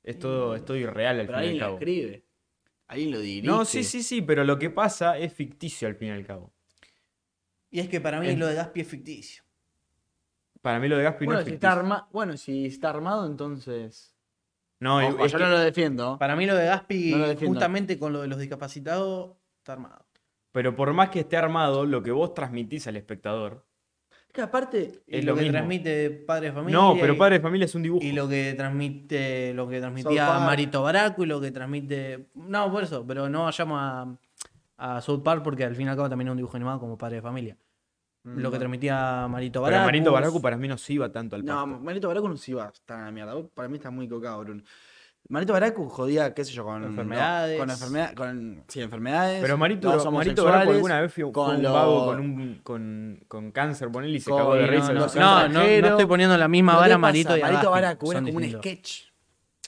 Es todo, es todo irreal al Pero fin y alguien al lo cabo. escribe. Alguien lo dirige. No, sí, sí, sí, pero lo que pasa es ficticio al fin y al cabo. Y es que para mí Es- lo de Gaspi es ficticio. Para mí lo de Gaspi Bueno, no es si está ficticio. arma... bueno, si está armado, entonces. No, Ojo, es yo que- no lo defiendo. Para mí lo de Gaspi, No lo defiendo. justamente con lo de los discapacitados, está armado. pero por más que esté armado, lo que vos transmitís al espectador. Es que aparte. Y Es lo, lo que mismo. transmite Padre de Familia. No, pero y- padre de familia es un dibujo. Y lo que transmite, lo que South transmitía Park. Marito Baracu y lo que transmite. No, por eso, pero no vayamos a, a South Park porque al fin y al cabo también es un dibujo animado como padre de familia. Lo que transmitía Marito Pero Baracu. Marito Baracu para mí no se iba tanto al No, pasto. Manito Baracu no se iba tan a la mierda. Vos Para mí está muy cocado, Bruno. Manito Baracu jodía, qué sé yo, con. Enfermedades. Con enfermedades. Con, sí, enfermedades. Pero Marito, Marito Baracu alguna vez fue, con un vago con, un, con, con cáncer, ponele, y se Con- cagó de no, risa. no, ¿no? No, no, no estoy poniendo la misma Pero ¿qué vara pasa? Marito y a Marito Baracu era como un sketch.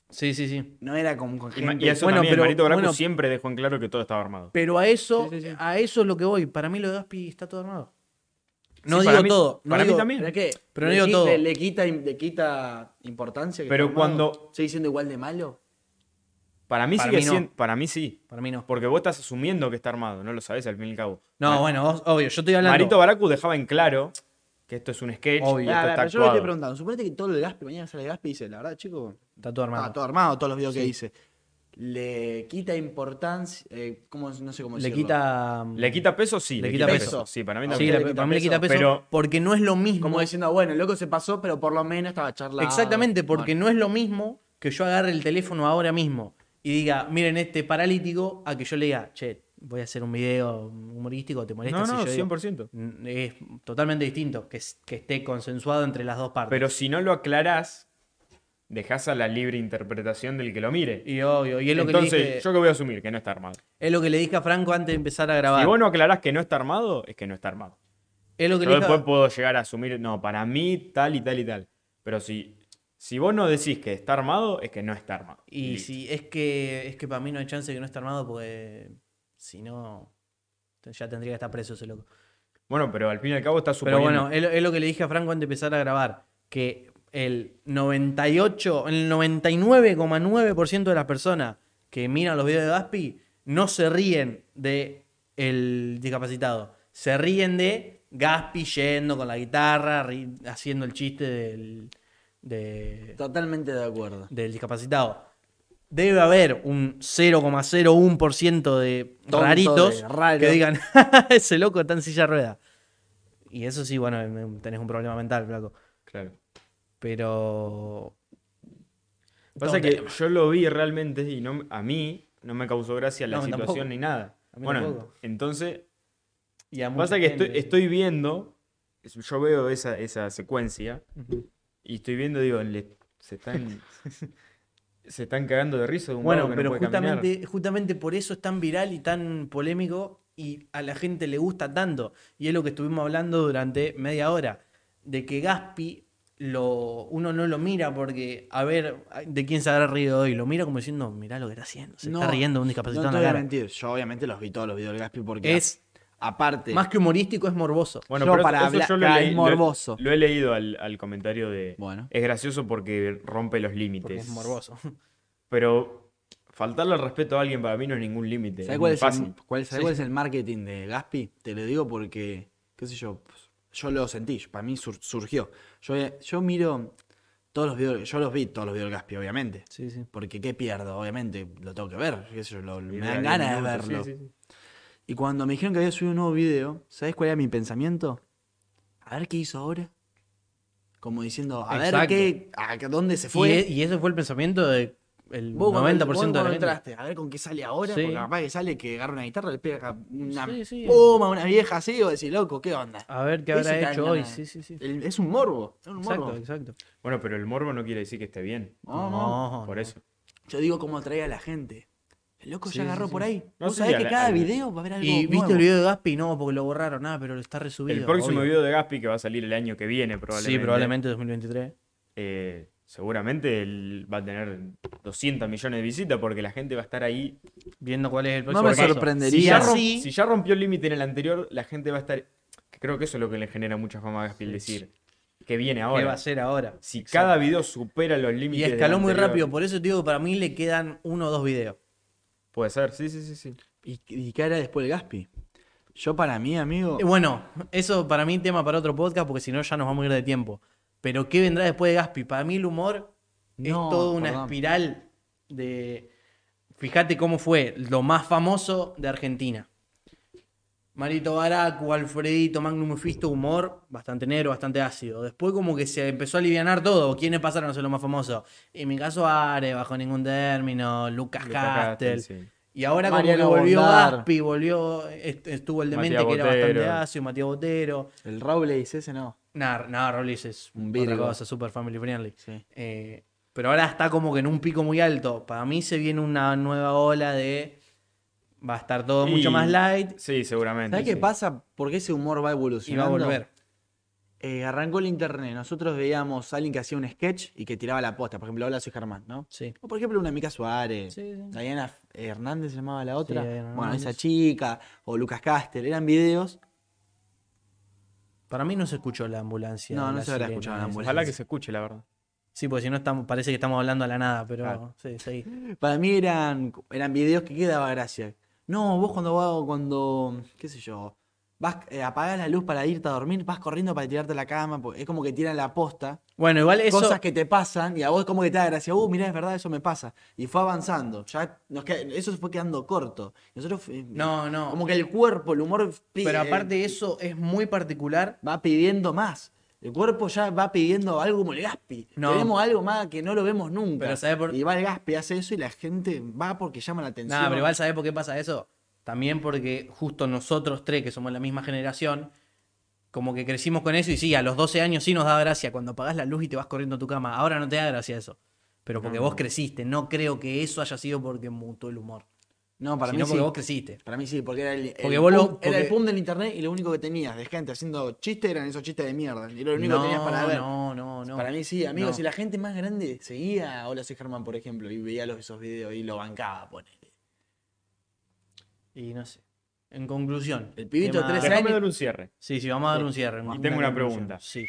Sí, sí, sí. No era como con gente. y eso Bueno, también, pero- Marito Baracu bueno. siempre dejó en claro que todo estaba armado. Pero a eso, Sí, sí, sí. a eso es lo que voy. Para mí lo de Gaspi está todo armado. No Sí, digo para mí- todo. no para mí digo- también. Pero es que Pero no le, digo todo. le- le quita, le quita importancia. que Pero cuando- ¿Sigue siendo igual de malo? Para mí Para sigue mí no. siendo, para mí sí. Para mí no. Porque vos estás asumiendo que está armado, no lo sabés al fin y al cabo. No, bueno, vos- obvio, yo estoy hablando. Marito Baracu dejaba en claro que esto es un sketch Obvio. esto ver, está yo le estoy preguntando. Suponete que todo lo de Gaspi, mañana sale Gaspi y dice, la verdad, chico, Está todo armado. está todo armado, todos los videos que dice. Le quita importancia, eh, ¿cómo, no sé cómo le decirlo. quita. ¿Le quita peso? Sí. Le quita peso. Sí, para mí Sí, Sí, también. le- le quita para mí le quita peso. pero- porque no es lo mismo. Como diciendo, bueno, el loco se pasó, pero por lo menos estaba charlando. Exactamente, porque Bueno, no es lo mismo que yo agarre el teléfono ahora mismo y diga, miren este paralítico, a que yo le diga, che, voy a hacer un video humorístico, ¿te molesta No, si no, yo digo?". 100%. Mm, Es totalmente distinto, que, que esté consensuado entre las dos partes. Pero si no lo aclarás, dejás a la libre interpretación del que lo mire. y obvio, y es lo, Entonces, que le dije, yo que voy a asumir que no está armado. es lo que le dije a Franco antes de empezar a grabar. Si vos no aclarás que no está armado, es que no está armado. es lo que Yo le dije después puedo llegar a asumir, no, para mí tal y tal y tal. Pero si, si vos no decís que está armado, es que no está armado. Y listo. si es que es que para mí no hay chance de que no esté armado porque si no ya tendría que estar preso ese loco. Bueno, pero al fin y al cabo está Pero suponiendo. bueno, es, lo- es lo que le dije a Franco antes de empezar a grabar, que el 98, el 99,9% de las personas que miran los videos de Gaspi no se ríen de el discapacitado, se ríen de Gaspi yendo con la guitarra, ri- haciendo el chiste del, de- Totalmente de acuerdo. del discapacitado. Debe haber un 0,01% de Tonto raritos de raro. que digan, ese loco está en silla de rueda. Y eso sí, bueno, tenés un problema mental, flaco. Claro. Pero. Pasa No, que yo lo vi realmente y no, a mí no me causó gracia la No, situación tampoco. ni nada. Bueno, tampoco. entonces, y pasa que estoy, estoy viendo, yo veo esa, esa secuencia y estoy viendo, digo, le- se están se están cagando de risa de un Bueno, que pero caminar. justamente, justamente por eso es tan viral y tan polémico y a la gente le gusta tanto. Y es lo que estuvimos hablando durante media hora. De que Gaspi lo, uno no lo mira porque, a ver, de quién se habrá reído hoy. Lo mira como diciendo, mirá lo que está haciendo. Se No, está riendo un No discapacitado te en voy a mentir, yo obviamente los vi todos los videos del Gaspi porque Es aparte más que humorístico, es morboso. Bueno, Yo pero para eso hablar- yo lo, claro, leí- es morboso. lo he leído al, al comentario de... Bueno. Es gracioso porque rompe los Porque límites. es morboso. Pero faltarle al respeto a alguien para mí no es ningún límite. ¿Sabes es cuál, muy es fácil. el, cuál- sabés Sí. cuál es el marketing de Gaspi? Te lo digo porque, qué sé yo, pues, yo lo sentí, para mí sur- surgió. Yo, yo miro todos los videos, yo los vi todos los videos del Gaspi, obviamente. Sí, sí. Porque qué pierdo, obviamente, lo tengo que ver, qué sé yo, lo- Y me dan ganas de 10 minutos, verlo. sí. Y cuando me dijeron que había subido un nuevo video, ¿sabes cuál era mi pensamiento? A ver qué hizo ahora. Como diciendo, a ver qué, a qué- dónde se Y, fue. e- y ese fue el pensamiento de el Vos cuando- 90% vos de la gente. entraste, a ver con qué sale ahora, Sí. porque capaz que sale que agarra una guitarra, le pega una Sí, sí. puma, una vieja así, vos decís, loco, ¿qué onda? A ver qué habrá hecho hoy. Sí, sí, sí. El- es un morbo, es un Exacto, morbo. exacto. Bueno, pero el morbo no quiere decir que esté bien. No, no. No, Por no. eso. Yo digo cómo atrae a la gente. El loco Sí, ya agarró sí, por ahí. No Vos sé sabés que cada video va a haber algo ¿Y viste el video de Gaspi? No, porque lo borraron. Nada, pero está resubido. El próximo obvio. video de Gaspi que va a salir el año que viene, probablemente. Sí, probablemente 2023. eh, seguramente él va a tener 200 millones de visitas porque la gente va a estar ahí. Viendo cuál es el No próximo me paso. Si sorprendería. ya, Sí, si ya rompió el límite en el anterior, la gente va a estar. Creo que eso es lo que le genera mucha fama a Gaspi, el decir que viene ¿Qué va ahora. a hacer ahora? Si cada video supera los Y límites. del escaló muy anterior, rápido. Por eso te digo que para mí le quedan uno o dos videos. Puede ser, sí, sí, sí. sí. ¿Y, y qué hará después el Gaspi? Yo para mí, amigo, Eh, Bueno, eso para mí tema para otro podcast porque si no ya nos vamos a ir de tiempo. Pero ¿qué vendrá después de Gaspi? Para mí el humor es toda una perdón. espiral de... Fíjate cómo fue lo más famoso de Argentina. Marito Baracu, Alfredito, Magnum Mephisto, humor bastante negro, bastante ácido. Después como que se empezó a alivianar todo. ¿Quiénes pasaron a ser los más famosos? En mi caso Are, bajo ningún término, Lucas, Lucas Castel. Castel, sí. Y ahora Mariano como que volvió Bondar. Gaspi, volvió, est- estuvo el demente Matías que era bastante ácido, Matías Botero. el Robles ese no. Nah, nah, Robles es Un otra cosa, super family friendly. Sí. Eh, pero ahora está como que en un pico muy alto. Para mí se viene una nueva ola de... Va a estar todo Y- mucho más light Sí, seguramente. ¿Sabes qué sí. pasa? Porque ese humor va y va evolucionando. a volver. Eh, arrancó el internet. Nosotros veíamos a alguien que hacía un sketch y que tiraba la posta. Por ejemplo, hola, soy Germán, ¿no? Sí. O por ejemplo, una Mica Suárez. Sí, sí. Diana Hernández se llamaba la otra. Diana bueno, esa chica. O Lucas Caster. Eran videos. Para mí no se escuchó la ambulancia. No, no la se habrá escuchado la ambulancia. Ojalá que se escuche, la verdad. Sí, porque si no estamos, parece que estamos hablando a la nada, pero Claro. sí, sí. Para mí eran, eran videos que quedaba gracia. No, vos cuando vas, cuando, qué sé yo, vas, eh, apagás la luz para irte a dormir, vas corriendo para tirarte a la cama, es como que tiran la posta, Bueno, igual eso... cosas que te pasan y a vos como que te da gracia, uh, mirá, es verdad, eso me pasa. Y fue avanzando, ya nos queda- eso se fue quedando corto. Nosotros, eh, No, no. como que el cuerpo, el humor pi- Pero eh, aparte eso es muy particular. va pidiendo más. El cuerpo ya va pidiendo algo como el Gaspi. No. Queremos algo más que no lo vemos nunca. Pero ¿sabés por- Y va el Gaspi, hace eso y la gente va porque llama la atención. Nada, pero igual ¿sabés por qué pasa eso? También porque justo nosotros tres, que somos la misma generación, como que crecimos con eso y sí, a los 12 años sí nos da gracia cuando apagás la luz y te vas corriendo a tu cama. Ahora no te da gracia eso. Pero porque No. vos creciste. No creo que eso haya sido porque mutó el humor. No, para sino mí porque sí. vos creciste. Para mí sí, porque era el, Porque el lo- era el pum del internet y lo único que tenías de gente haciendo chistes eran esos chistes de mierda. Y lo único no, que tenías para ver. no, no, no. Para mí sí, amigos, No. si la gente más grande seguía a Hola soy Germán, por ejemplo, y veía los, esos videos y lo bancaba, ponele. Y no sé. En conclusión. El pibito ¿qué de más? 13 Déjame años- dar un cierre. Sí, sí, vamos a dar un cierre. Y tengo una pregunta. Sí.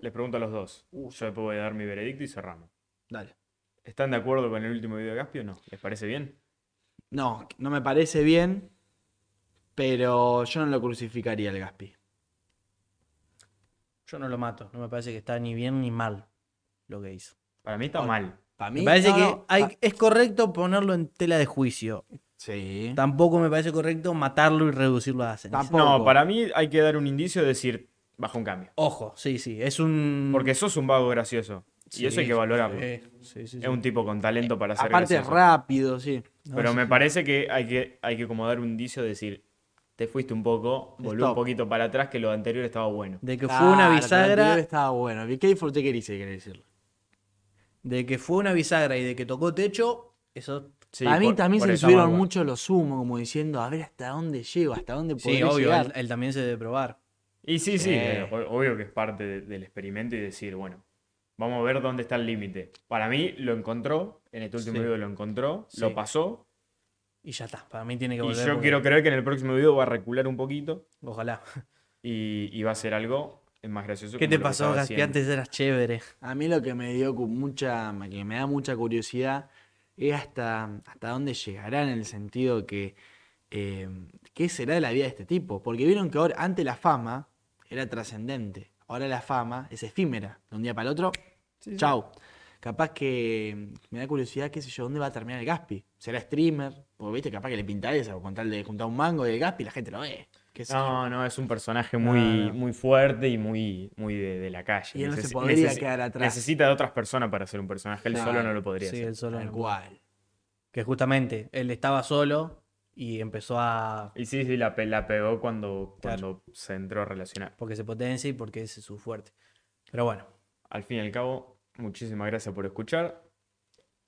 Les pregunto a los dos. Yo después voy a dar mi veredicto y cerramos. Dale. ¿Están de acuerdo con el último video de Gaspi o no? ¿Les parece bien? No, no me parece bien, pero yo no lo crucificaría al Gaspi. Yo no lo mato. No me parece que está ni bien ni mal lo que hizo. Para mí está mal. Para mí, Me parece no, que no, hay- pa- es correcto ponerlo en tela de juicio. Sí. Tampoco me parece correcto matarlo y reducirlo a ceniza. Tampoco. No, para mí hay que dar un indicio de decir, baja un cambio. Ojo, sí, sí. Es un. Porque sos un vago gracioso. Y eso hay que valorarlo. Sí, sí, sí, sí. Es un tipo con talento para ser Aparte es gracioso. rápido, sí. No, Pero sí, me sí. parece que hay, que hay que como dar un indicio de decir, te fuiste un poco, volví un poquito para atrás, que lo anterior estaba bueno. De que fue una anterior bisagra. Estaba bueno. Be careful, decirlo. De que fue una bisagra y de que tocó techo. Eso. Sí, Para mí por- también por se subieron mucho los humos, como diciendo, a ver hasta dónde llego, hasta dónde Sí, podré obvio. llegar. Él, él también se debe probar. Y sí, sí, Sí. eh, o- obvio que es parte de- del experimento y decir, bueno, vamos a ver dónde está el límite. Para mí lo encontró, en este último Sí. video lo encontró, Sí. lo pasó, Y ya está. Para mí tiene que y volver. yo porque- quiero creer que en el próximo video va a recular un poquito Ojalá. y, y va a ser algo más gracioso. ¿Qué te pasó, Gaspi? Antes eras chévere. A mí lo que me dio mucha, que me da mucha curiosidad es hasta, hasta dónde llegará en el sentido que eh, qué será de la vida de este tipo. Porque vieron que ahora, antes la fama era trascendente. Ahora la fama es efímera. De un día para el otro, chau. Capaz que me da curiosidad, qué sé yo, dónde va a terminar el Gaspi. ¿Será streamer? Porque viste, capaz que le pinta esa, con tal de juntar un mango de Gaspi, la gente lo ve. Qué sé yo. No, no, es un personaje muy, No, no. muy fuerte y muy, muy de, de la calle. Y él no se podría quedar atrás. Necesita de otras personas para ser un personaje. Él Claro. solo no lo podría Sí, hacer. él solo Tal no. cual. Que justamente él estaba solo y empezó a. Y sí, sí, la, la pegó cuando, Claro. cuando se entró a relacionar. Porque se potencia y porque ese es su fuerte. Pero bueno. Al fin y al cabo, muchísimas gracias por escuchar.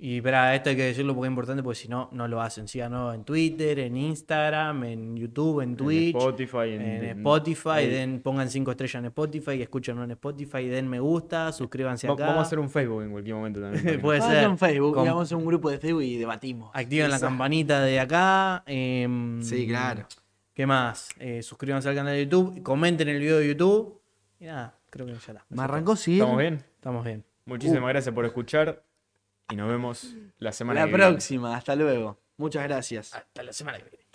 Y espera, esto hay que decirlo porque es importante, porque si no, no lo hacen. Síganos en Twitter, en Instagram, en YouTube, en Twitch, en Spotify, en, en en- Spotify. Den, pongan cinco estrellas en Spotify, escúchenlo en Spotify, den me gusta, suscríbanse Va- acá. Vamos a hacer un Facebook en cualquier momento también. Puede ser. en Facebook, y a un grupo de Facebook y debatimos. Activen la campanita de acá. em, Sí, claro. ¿Qué más? Eh, suscríbanse al canal de YouTube, comenten el video de YouTube. Y nada, creo que ya está. Me arrancó sí. ¿Estamos bien? Estamos bien. Muchísimas gracias por escuchar y nos vemos la semana La que viene. próxima, hasta luego. Muchas gracias. Hasta la semana que viene.